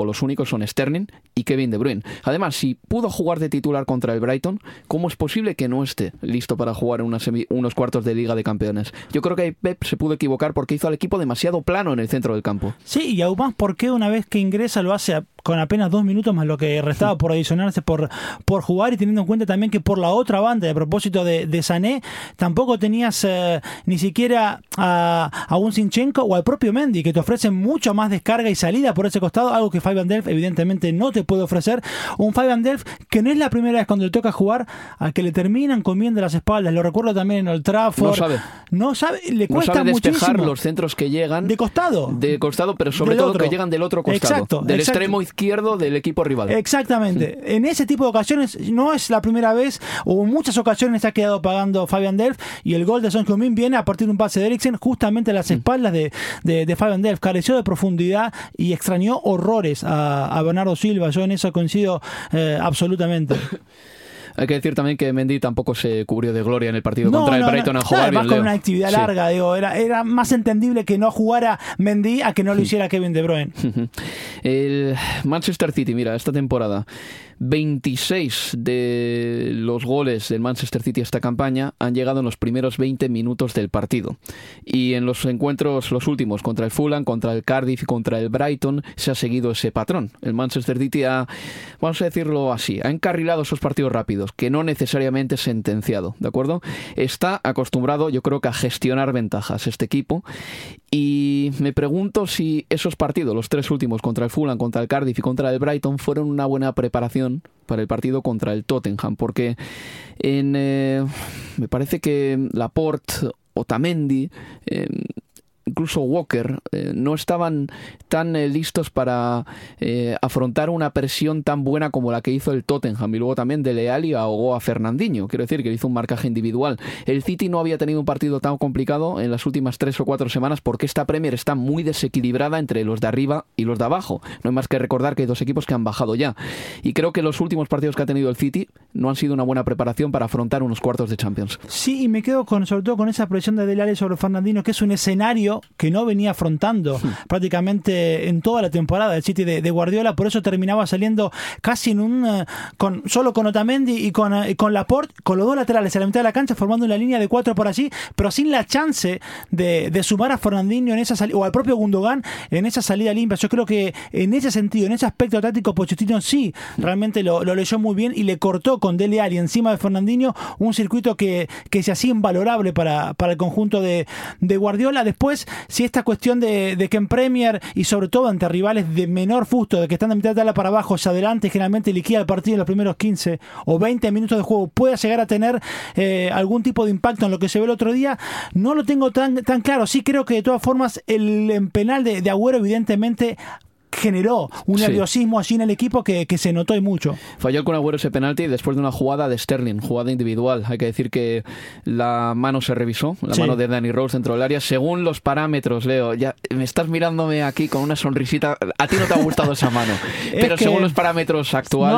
o los únicos son Sterling y Kevin De Bruyne. Además, si pudo jugar de titular contra el Brighton, ¿cómo es posible que no esté listo para jugar unos cuartos de Liga de Campeones? Yo creo que Pep se pudo equivocar porque hizo al equipo demasiado plano en el centro del campo. Sí, y aún más porque una vez que ingresa lo hace con apenas dos minutos más lo que restaba por adicionarse por, por jugar y teniendo en cuenta también que por la otra banda, a propósito de, de Sané, tampoco tenías eh, ni siquiera a, a un Sinchenko o al propio Mendy que te ofrecen mucho más descarga y salida por ese costado, algo que Fabian Delf evidentemente no te puede ofrecer. Un Fabian Delf que no es la primera vez cuando le toca jugar al que le terminan comiendo las espaldas. Lo recuerdo también en Old Trafford. No sabe. No sabe, le No cuesta sabe despejar muchísimo. los centros que llegan. De costado. De costado, pero sobre todo que llegan del otro costado. Exacto, del exacto. extremo izquierdo del equipo rival. Exactamente. En ese tipo de ocasiones no es la primera vez, o en muchas ocasiones se ha quedado pagando Fabian Delf y el gol de Son Heung-min viene a partir de un pase de Eriksen justamente a las espaldas de, de, de Fabian Delf. Careció de profundidad y extrañó horrores a, a Bernardo Silva. Yo en eso coincido eh, absolutamente. Hay que decir también que Mendy tampoco se cubrió de gloria en el partido No, contra el Brighton no. a jugar Además, bien, con una actividad Sí. larga, digo, era, era más entendible que no jugara Mendy a que no lo hiciera Kevin De Bruyne. El Manchester City, mira, esta temporada, 26 de los goles del Manchester City esta campaña han llegado en los primeros 20 minutos del partido. Y en los encuentros, los últimos, contra el Fulham, contra el Cardiff y contra el Brighton, se ha seguido ese patrón. El Manchester City ha, vamos a decirlo así, ha encarrilado esos partidos rápidos, que no necesariamente es sentenciado, ¿de acuerdo? Está acostumbrado, yo creo que a gestionar ventajas este equipo. Y me pregunto si esos partidos, los tres últimos, contra el Fulham, contra el Cardiff y contra el Brighton, fueron una buena preparación para el partido contra el Tottenham, porque en, eh, me parece que Laporte, Otamendi, eh, incluso Walker, eh, no estaban tan eh, listos para eh, afrontar una presión tan buena como la que hizo el Tottenham. Y luego también de Leali ahogó a Fernandinho. Quiero decir que hizo un marcaje individual. El City no había tenido un partido tan complicado en las últimas tres o cuatro semanas porque esta Premier está muy desequilibrada entre los de arriba y los de abajo. No hay más que recordar que hay dos equipos que han bajado ya. Y creo que los últimos partidos que ha tenido el City no han sido una buena preparación para afrontar unos cuartos de Champions. Sí, y me quedo con, sobre todo con esa presión de Dele Alli sobre Fernandino, que es un escenario que no venía afrontando prácticamente en toda la temporada del City de, de Guardiola, por eso terminaba saliendo casi en un eh, con solo con Otamendi y con, eh, con Laporte, con los dos laterales a la mitad de la cancha, formando una línea de cuatro por allí, pero sin la chance de, de sumar a Fernandinho en esa salida, o al propio Gundogan en esa salida limpia. Yo creo que en ese sentido, en ese aspecto táctico, Pochettino sí realmente lo, lo leyó muy bien y le cortó con Dele Alli encima de Fernandinho un circuito que, que se hacía invalorable para, para el conjunto de, de Guardiola. Después, si esta cuestión de, que en Premier y sobre todo ante rivales de menor fusto, de que están de mitad de tabla para abajo hacia adelante, generalmente liquida el partido en los primeros 15 o 20 minutos de juego, pueda llegar a tener eh, algún tipo de impacto en lo que se ve el otro día, no lo tengo tan, tan claro. Sí creo que de todas formas el en penal de, de Agüero evidentemente generó un Sí. nerviosismo allí en el equipo que, que se notó y mucho. Falló Kun Agüero ese penalti después de una jugada de Sterling, jugada individual. Hay que decir que la mano se revisó, la Sí. mano de Danny Rose dentro del área, según los parámetros, Leo. Ya me estás mirándome aquí con una sonrisita. A ti no te ha gustado esa mano, Es pero que- según los parámetros actuales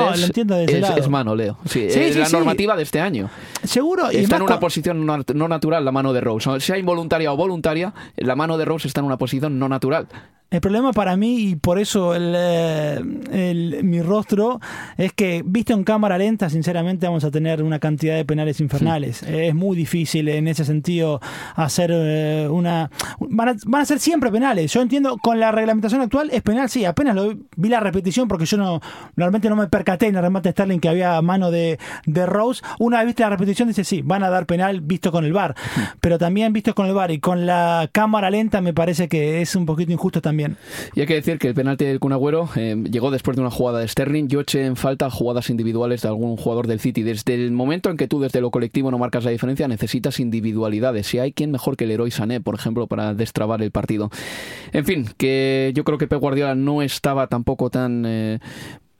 No, lo es, mano, Leo. Sí, Sí, es la normativa de este año. Seguro, Está en una con- posición no, no natural la mano de Rose. Sea involuntaria o voluntaria, la mano de Rose está en una posición no natural. El problema para mí, y por eso el, eh, el- mi rostro, es que visto en cámara lenta, sinceramente vamos a tener una cantidad de penales infernales. Es muy difícil en ese sentido hacer eh, una... Van a, van a ser siempre penales. Yo entiendo, con la reglamentación actual es penal, sí, apenas lo vi la repetición porque yo no normalmente no me percaté en el remate de Sterling que había a mano de, de Rose. Una vez viste la repetición dice, sí, van a dar penal visto con el VAR. Pero también visto con el VAR y con la cámara lenta me parece que es un poquito injusto también. Y hay que decir que el penalti del Kun Agüero eh, llegó después de una jugada de Sterling. Yo eché en falta jugadas individuales de algún jugador del City. Desde el momento en que tú desde lo colectivo no marcas la diferencia, necesitas individualidades. Si hay quien mejor que el héroe Sané, por ejemplo, para destrabar el partido. En fin, que yo creo que Pep Guardiola no estaba tampoco tan... eh,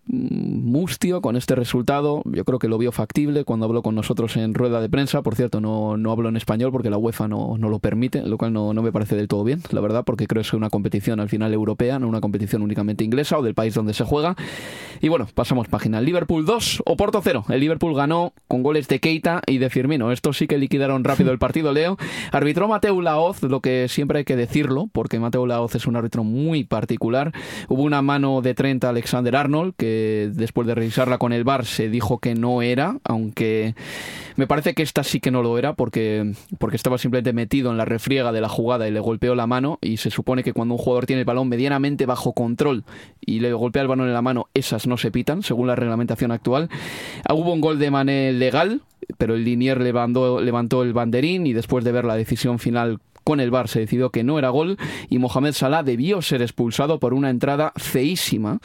mustio con este resultado. Yo creo que lo vio factible cuando habló con nosotros en rueda de prensa. Por cierto, no, no hablo en español porque la UEFA no, no lo permite, lo cual no, no me parece del todo bien, la verdad, porque creo que es una competición al final europea, no una competición únicamente inglesa o del país donde se juega. Y bueno, pasamos página. Liverpool 2, Oporto 0. El Liverpool ganó con goles de Keita y de Firmino. Estos sí que liquidaron rápido el partido, Leo. Arbitró Mateo Laoz, lo que siempre hay que decirlo, porque Mateo Laoz es un árbitro muy particular. Hubo una mano de 30 Alexander Arnold, que después de revisarla con el VAR se dijo que no era, aunque me parece que esta sí que no lo era, porque, porque estaba simplemente metido en la refriega de la jugada y le golpeó la mano. Y se supone que cuando un jugador tiene el balón medianamente bajo control y le golpea el balón en la mano, esas no se pitan, según la reglamentación actual. Ah, Hubo un gol de Mané legal, pero el Linier levantó, levantó el banderín y después de ver la decisión final con el VAR se decidió que no era gol y Mohamed Salah debió ser expulsado por una entrada feísima.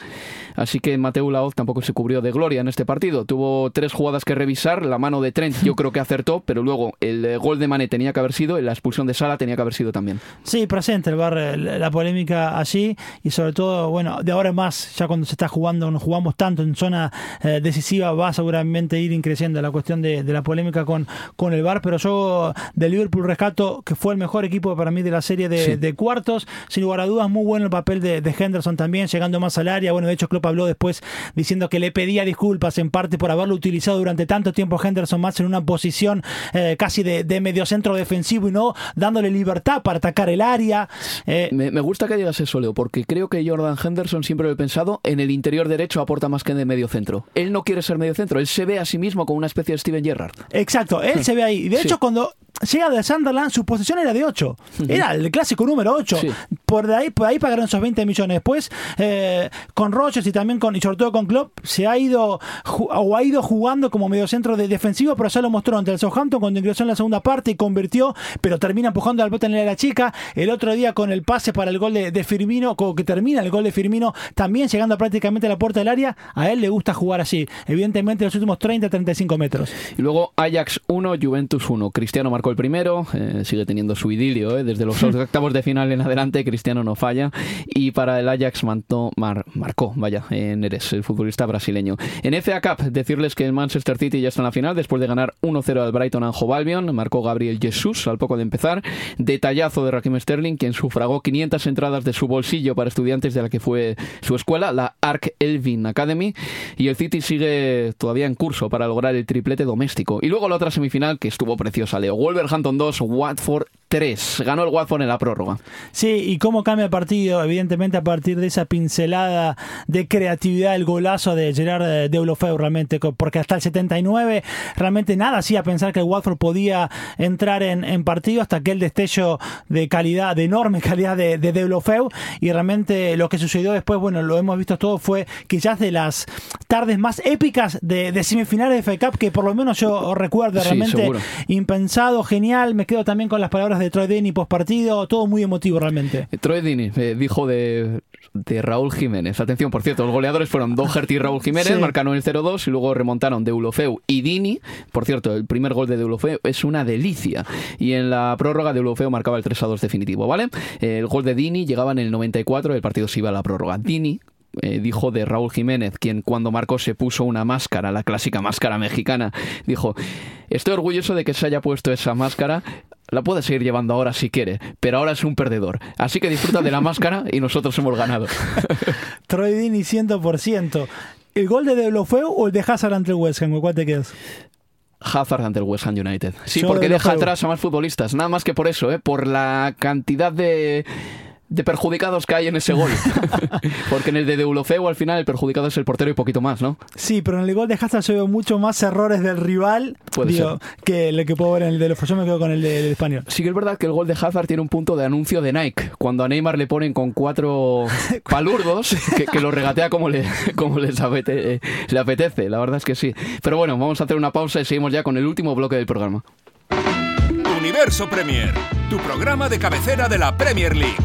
Así que Mateo Laoz tampoco se cubrió de gloria en este partido. Tuvo tres jugadas que revisar. La mano de Trent yo creo que acertó, pero luego el eh, gol de Mané tenía que haber sido y la expulsión de Salah tenía que haber sido también. Sí, presente el eh, la polémica allí y sobre todo, bueno, de ahora en más, ya cuando se está jugando, nos jugamos tanto en zona eh, decisiva, va seguramente ir increciendo la cuestión de, la polémica con, con el bar, pero yo de Liverpool rescato que fue el mejor equipo para mí de la serie de, Sí. de cuartos, sin lugar a dudas, muy bueno el papel de, de Henderson también, llegando más al área, bueno, de hecho Klopp habló después diciendo que le pedía disculpas en parte por haberlo utilizado durante tanto tiempo Henderson más en una posición eh, casi de, de mediocentro defensivo y no dándole libertad para atacar el área. Eh, Me, me gusta que digas eso, Leo, porque creo que Jordan Henderson siempre lo he pensado en el interior derecho aporta más que en el medio centro. Él no quiere ser medio centro, él se ve a sí mismo como una especie de Steven Gerrard. Exacto, él se ve ahí. De Sí. hecho, cuando llega de Sunderland, su posición era de 8. Era el clásico número 8. Por de ahí, por ahí pagaron esos 20 millones. Después, eh, con Rogers y también con, y sobre todo con Klopp, se ha ido o ha ido jugando como mediocentro de defensivo, pero ya lo mostró ante el Southampton cuando ingresó en la segunda parte y convirtió, pero termina empujando al bote en la chica. El otro día con el pase para el gol de, de Firmino, como que termina el gol de Firmino, también llegando prácticamente a la puerta del área, a él le gusta jugar así. Evidentemente, los últimos 30-35 metros. Y luego Ajax 1, Juventus 1. Cristiano marcó el primero, eh, sigue teniendo su idilio, eh, desde los octavos de final en adelante, Cristiano no falla. Y para el Ajax mantó- mar- marcó, vaya, en Eres, el futbolista brasileño. En FA Cup, decirles que el Manchester City ya está en la final, después de ganar 1-0 al Brighton Hove Albion, marcó Gabriel Jesús al poco de empezar. Detallazo de Raheem Sterling, quien sufragó 500 entradas de su bolsillo para estudiantes de la que fue su escuela, la Ark Elvin Academy. Y el City sigue todavía en curso para lograr el triplete doméstico. Y luego la otra semifinal que estuvo preciosa, Leo. Wolverhampton 2, Watford 3. Ganó el Watford en la prórroga. Sí, y cómo cambia el partido, evidentemente a partir de esa pincelada de creatividad, el golazo de Gerard eh, Deulofeu realmente, porque hasta el 79 realmente nada hacía pensar que el Watford podía entrar en, en partido hasta aquel destello de calidad, de enorme calidad de, de Deulofeu, y realmente lo que sucedió después, bueno, lo hemos visto todo, fue quizás de las tardes más épicas de, de semifinales de FA Cup que por lo menos yo recuerdo, realmente impensado, genial, me quedo también con las palabras de Troy Deeney post partido, todo muy emotivo realmente. Troy Dini eh, dijo de, de Raúl Jiménez. Atención, por cierto, los goleadores fueron Doherty y Raúl Jiménez, Sí. marcaron el 0-2 y luego remontaron Deulofeu y Dini. Por cierto, el primer gol de Deulofeu es una delicia. Y en la prórroga Deulofeu marcaba el 3-2 definitivo, ¿vale? El gol de Dini llegaba en el 94, el partido se iba a la prórroga. Dini eh, dijo de Raúl Jiménez, quien cuando marcó se puso una máscara, la clásica máscara mexicana, dijo, estoy orgulloso de que se haya puesto esa máscara, la puede seguir llevando ahora si quiere, pero ahora es un perdedor. Así que disfruta de la máscara y nosotros hemos ganado. Troy Deeney 100%. ¿El gol de Deulofeu o el de Hazard ante el West Ham? ¿Con ¿Cuál te quedas? Hazard ante el West Ham United. Sí, Yo porque de deja atrás a más futbolistas, nada más que por eso, ¿eh? por la cantidad de de perjudicados que hay en ese gol. Porque en el de Deulofeu al final el perjudicado es el portero y poquito más, ¿no? Sí, pero en el gol de Hazard yo veo mucho más errores del rival Puede digo, que lo que puedo ver en el de los Yo me quedo con el de- del español. Sí que es verdad que el gol de Hazard tiene un punto de anuncio de Nike. Cuando a Neymar le ponen con cuatro palurdos, que, que lo regatea como, le, como les apete- eh, le apetece. La verdad es que sí. Pero bueno, vamos a hacer una pausa y seguimos ya con el último bloque del programa. Universo Premier, tu programa de cabecera de la Premier League.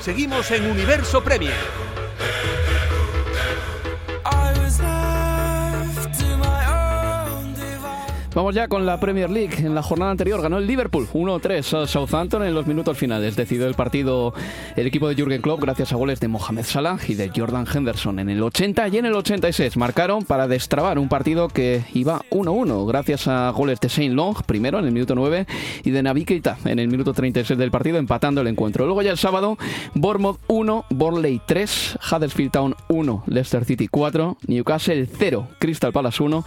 Seguimos en Universo Premier. Vamos ya con la Premier League. En la jornada anterior ganó el Liverpool 1-3 a Southampton en los minutos finales. Decidió el partido el equipo de Jürgen Klopp gracias a goles de Mohamed Salah y de Jordan Henderson en el 80 y en el 86. Marcaron para destrabar un partido que iba 1-1 gracias a goles de Shane Long primero en el minuto 9 y de Naby Keita en el minuto 36 del partido empatando el encuentro. Luego ya el sábado Bournemouth 1, Burnley 3, Huddersfield Town 1, Leicester City 4, Newcastle 0, Crystal Palace 1.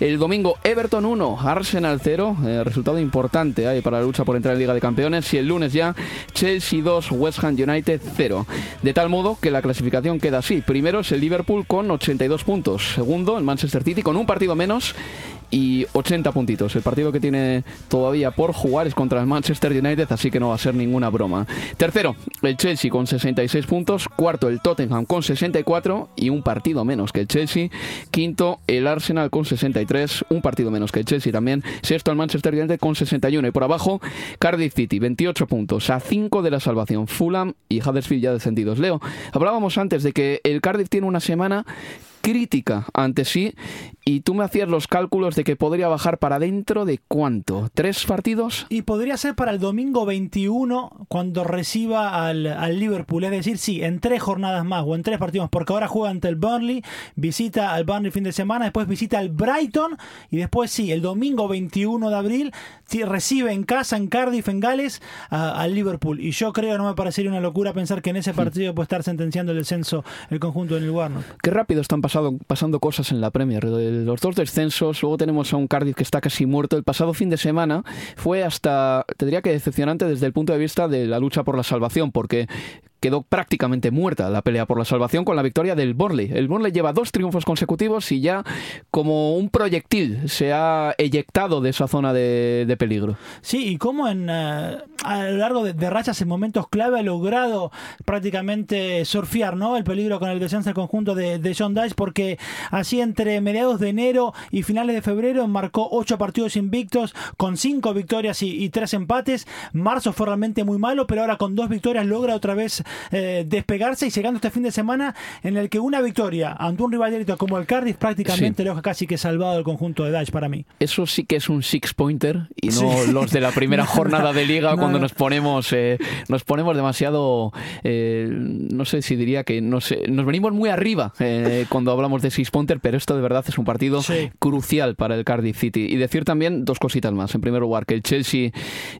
El domingo Everton 1, Arsenal 0, eh, resultado importante ahí para la lucha por entrar en Liga de Campeones. Y el lunes ya Chelsea 2, West Ham United 0. De tal modo que la clasificación queda así. Primero es el Liverpool con 82 puntos. Segundo el Manchester City con un partido menos y 80 puntitos. El partido que tiene todavía por jugar es contra el Manchester United, así que no va a ser ninguna broma. Tercero, el Chelsea con 66 puntos. Cuarto, el Tottenham con 64 y un partido menos que el Chelsea. Quinto, el Arsenal con 63, un partido menos que el Chelsea también. Sexto, el Manchester United con 61. Y por abajo, Cardiff City, 28 puntos, a 5 de la salvación. Fulham y Huddersfield ya descendidos. Leo, hablábamos antes de que el Cardiff tiene una semana crítica ante sí y tú me hacías los cálculos de que podría bajar para dentro de cuánto, tres partidos. Y podría ser para el domingo 21 cuando reciba al, al Liverpool. Es decir, sí, en tres jornadas más o en tres partidos, porque ahora juega ante el Burnley, visita al Burnley fin de semana, después visita al Brighton y después sí, el domingo 21 de abril sí, recibe en casa, en Cardiff, en Gales, al Liverpool. Y yo creo, no me parecería una locura pensar que en ese partido puede estar sentenciando el descenso el conjunto de Neil Warnock. Qué rápido están pasado- pasando cosas en la Premier. Los dos descensos, luego tenemos a un Cardiff que está casi muerto. El pasado fin de semana fue hasta, te diría que decepcionante desde el punto de vista de la lucha por la salvación, porque quedó prácticamente muerta la pelea por la salvación con la victoria del Burnley. El Burnley lleva dos triunfos consecutivos y ya como un proyectil se ha eyectado de esa zona de, peligro. Sí, y cómo en, eh, a lo largo de, rachas en momentos clave ha logrado prácticamente surfear ¿no? el peligro con el descenso del conjunto de, John Dyche, porque así entre mediados de enero y finales de febrero marcó ocho partidos invictos con cinco victorias y tres empates. Marzo fue realmente muy malo, pero ahora con dos victorias logra otra vez eh, despegarse y llegando este fin de semana en el que una victoria ante un rival directo como el Cardiff prácticamente lo deja casi que salvado el conjunto de Dyche para mí. Eso sí que es un six pointer y no Sí. los de la primera No, jornada de liga no, cuando no. nos ponemos eh, nos ponemos demasiado eh, no sé si diría que no sé, nos venimos muy arriba eh, cuando hablamos de six pointer pero esto de verdad es un partido crucial para el Cardiff City y decir también dos cositas más en primer lugar que el Chelsea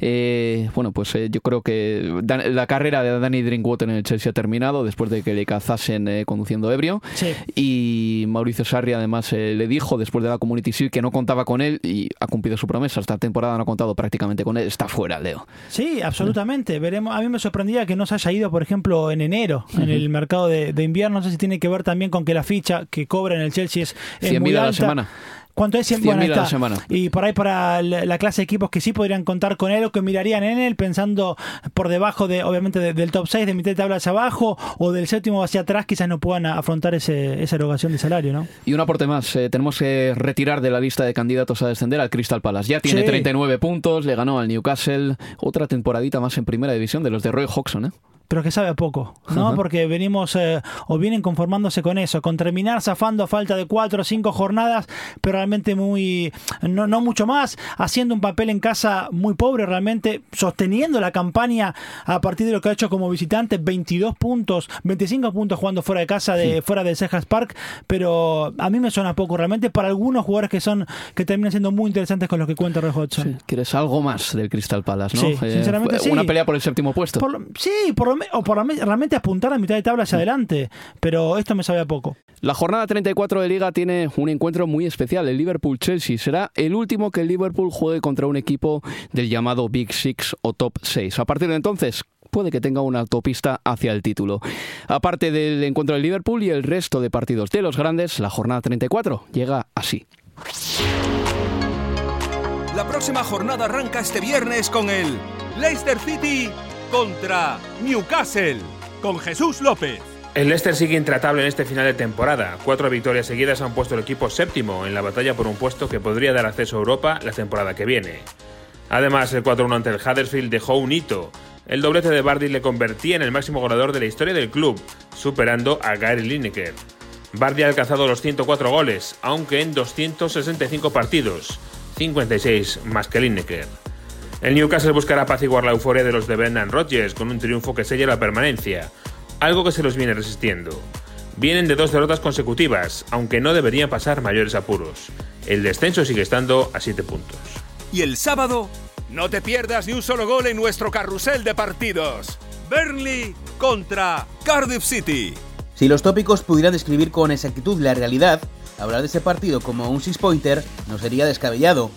eh, bueno pues eh, yo creo que la carrera de Danny Drinkwater en el Chelsea ha terminado después de que le cazasen eh, conduciendo ebrio y Mauricio Sarri además eh, le dijo después de la Community Shield que no contaba con él y ha cumplido su promesa. Esta temporada no ha contado prácticamente con él. Está fuera, Leo. Sí, absolutamente. Veremos. A mí me sorprendía que no se haya ido, por ejemplo, en enero, en el mercado de, de invierno. No sé si tiene que ver también con que la ficha que cobra en el Chelsea es, es 100.000 muy a la alta. semana. ¿Cuánto es? 100.000 100.000 bueno, está. semana. Y por ahí para la, la clase de equipos que sí podrían contar con él o que mirarían en él, pensando por debajo de, obviamente, de- del top 6, de mitad de tabla hacia abajo o del séptimo hacia atrás, quizás no puedan afrontar ese, esa erogación de salario, ¿no? Y un aporte más, eh, tenemos que retirar de la lista de candidatos a descender al Crystal Palace. Ya tiene Sí. 39 puntos, le ganó al Newcastle, otra temporadita más en primera división de los de Roy Hodgson, ¿eh? Pero que sabe a poco, ¿no? Porque venimos eh, o vienen conformándose con eso, con terminar zafando a falta de cuatro o cinco jornadas, pero realmente muy, no, no mucho más, haciendo un papel en casa muy pobre realmente, sosteniendo la campaña a partir de lo que ha hecho como visitante, 22 puntos, 25 puntos jugando fuera de casa, de fuera de Cejas Park, pero a mí me suena poco realmente para algunos jugadores que son que terminan siendo muy interesantes con lo que cuenta Roy Hodgson. ¿Quieres algo más del Crystal Palace, no? Sí, sinceramente fue sí. Una pelea por el séptimo puesto. Por sí, por lo lo me- o por realmente apuntar a mitad de tabla hacia adelante. Pero esto me sabe a poco. La jornada 34 de Liga tiene un encuentro muy especial, el Liverpool-Chelsea. Será el último que el Liverpool juegue contra un equipo del llamado Big Six o Top 6. A partir de entonces, puede que tenga una autopista hacia el título. Aparte del encuentro del Liverpool y el resto de partidos de los grandes, la jornada 34 llega así. La próxima jornada arranca este viernes con el Leicester City contra Newcastle, con Jesús López. El Leicester sigue intratable en este final de temporada. Cuatro victorias seguidas han puesto al equipo séptimo en la batalla por un puesto que podría dar acceso a Europa la temporada que viene. Además, el 4-1 ante el Huddersfield dejó un hito. El doblete de Bardi le convertía en el máximo goleador de la historia del club, superando a Gary Lineker. Bardi ha alcanzado los 104 goles, aunque en 265 partidos, 56 más que Lineker. El Newcastle buscará apaciguar la euforia de los de Brendan Rodgers con un triunfo que sella la permanencia, algo que se los viene resistiendo. Vienen de dos derrotas consecutivas, aunque no deberían pasar mayores apuros. El descenso sigue estando a 7 puntos. Y el sábado, no te pierdas ni un solo gol en nuestro carrusel de partidos. Burnley contra Cardiff City. Si los tópicos pudieran describir con exactitud la realidad, hablar de ese partido como un six-pointer no sería descabellado.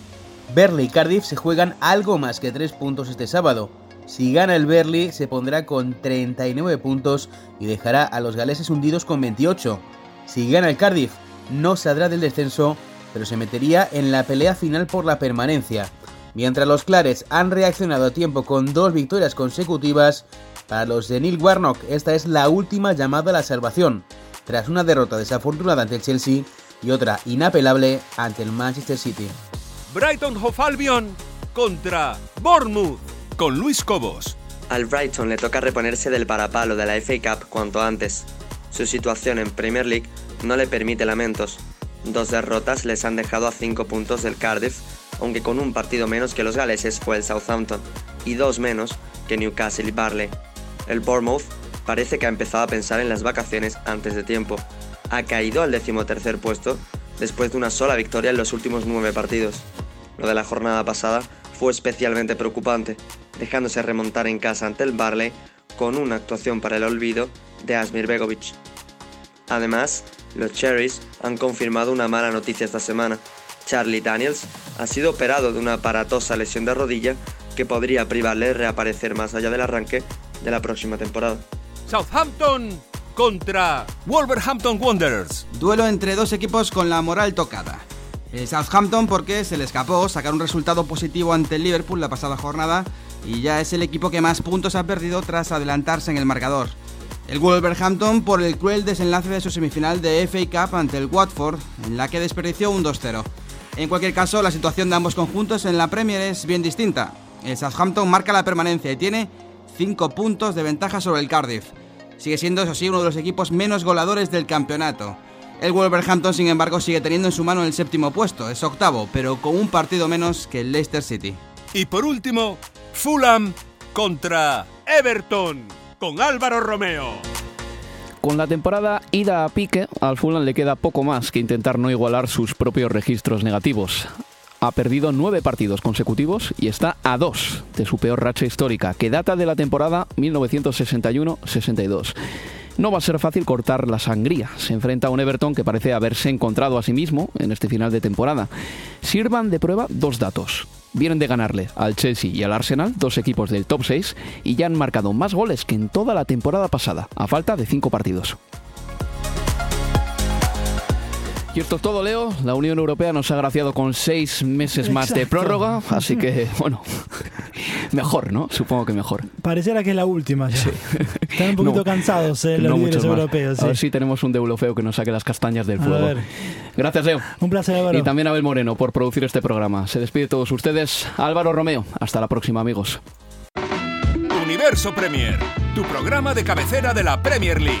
Berley y Cardiff se juegan algo más que 3 puntos este sábado. Si gana el Berley se pondrá con 39 puntos y dejará a los galeses hundidos con 28. Si gana el Cardiff no saldrá del descenso, pero se metería en la pelea final por la permanencia. Mientras los Clares han reaccionado a tiempo con dos victorias consecutivas, para los de Neil Warnock esta es la última llamada a la salvación, tras una derrota desafortunada ante el Chelsea y otra inapelable ante el Manchester City. Brighton Hove Albion contra Bournemouth, con Luis Cobos. Al Brighton le toca reponerse del parapalo de la FA Cup cuanto antes. Su situación en Premier League no le permite lamentos. Dos derrotas les han dejado a 5 puntos del Cardiff, aunque con un partido menos que los galeses fue el Southampton, y dos menos que Newcastle y Barley. El Bournemouth parece que ha empezado a pensar en las vacaciones antes de tiempo. Ha caído al decimotercer puesto después de una sola victoria en los últimos nueve partidos. Lo de la jornada pasada fue especialmente preocupante, dejándose remontar en casa ante el Barley con una actuación para el olvido de Asmir Begovic. Además, los Cherries han confirmado una mala noticia esta semana. Charlie Daniels ha sido operado de una aparatosa lesión de rodilla que podría privarle de reaparecer más allá del arranque de la próxima temporada. Southampton contra Wolverhampton Wanderers. Duelo entre dos equipos con la moral tocada. El Southampton porque se le escapó sacar un resultado positivo ante el Liverpool la pasada jornada y ya es el equipo que más puntos ha perdido tras adelantarse en el marcador. El Wolverhampton por el cruel desenlace de su semifinal de FA Cup ante el Watford, en la que desperdició un 2-0. En cualquier caso, la situación de ambos conjuntos en la Premier es bien distinta. El Southampton marca la permanencia y tiene 5 puntos de ventaja sobre el Cardiff. Sigue siendo, eso sí, uno de los equipos menos goleadores del campeonato. El Wolverhampton, sin embargo, sigue teniendo en su mano el séptimo puesto, es octavo, pero con un partido menos que el Leicester City. Y por último, Fulham contra Everton, con Álvaro Romeo. Con la temporada ida a pique, al Fulham le queda poco más que intentar no igualar sus propios registros negativos. Ha perdido nueve partidos consecutivos y está a dos de su peor racha histórica, que data de la temporada 1961-62. No va a ser fácil cortar la sangría. Se enfrenta a un Everton que parece haberse encontrado a sí mismo en este final de temporada. Sirvan de prueba dos datos. Vienen de ganarle al Chelsea y al Arsenal, dos equipos del top 6, y ya han marcado más goles que en toda la temporada pasada, a falta de cinco partidos. Y esto es todo, Leo. La Unión Europea nos ha agraciado con seis meses más de prórroga, así que, bueno, mejor, ¿no? Supongo que mejor. Pareciera que es la última ya. Están un poquito No, cansados eh, los No líderes europeos. A sí. ver si tenemos un deulofeo que nos saque las castañas del A fuego. ver. Gracias, Leo. Un placer, Álvaro. Y también a Abel Moreno por producir este programa. Se despide de todos ustedes. Álvaro Romeo. Hasta la próxima, amigos. Universo Premier, tu programa de cabecera de la Premier League.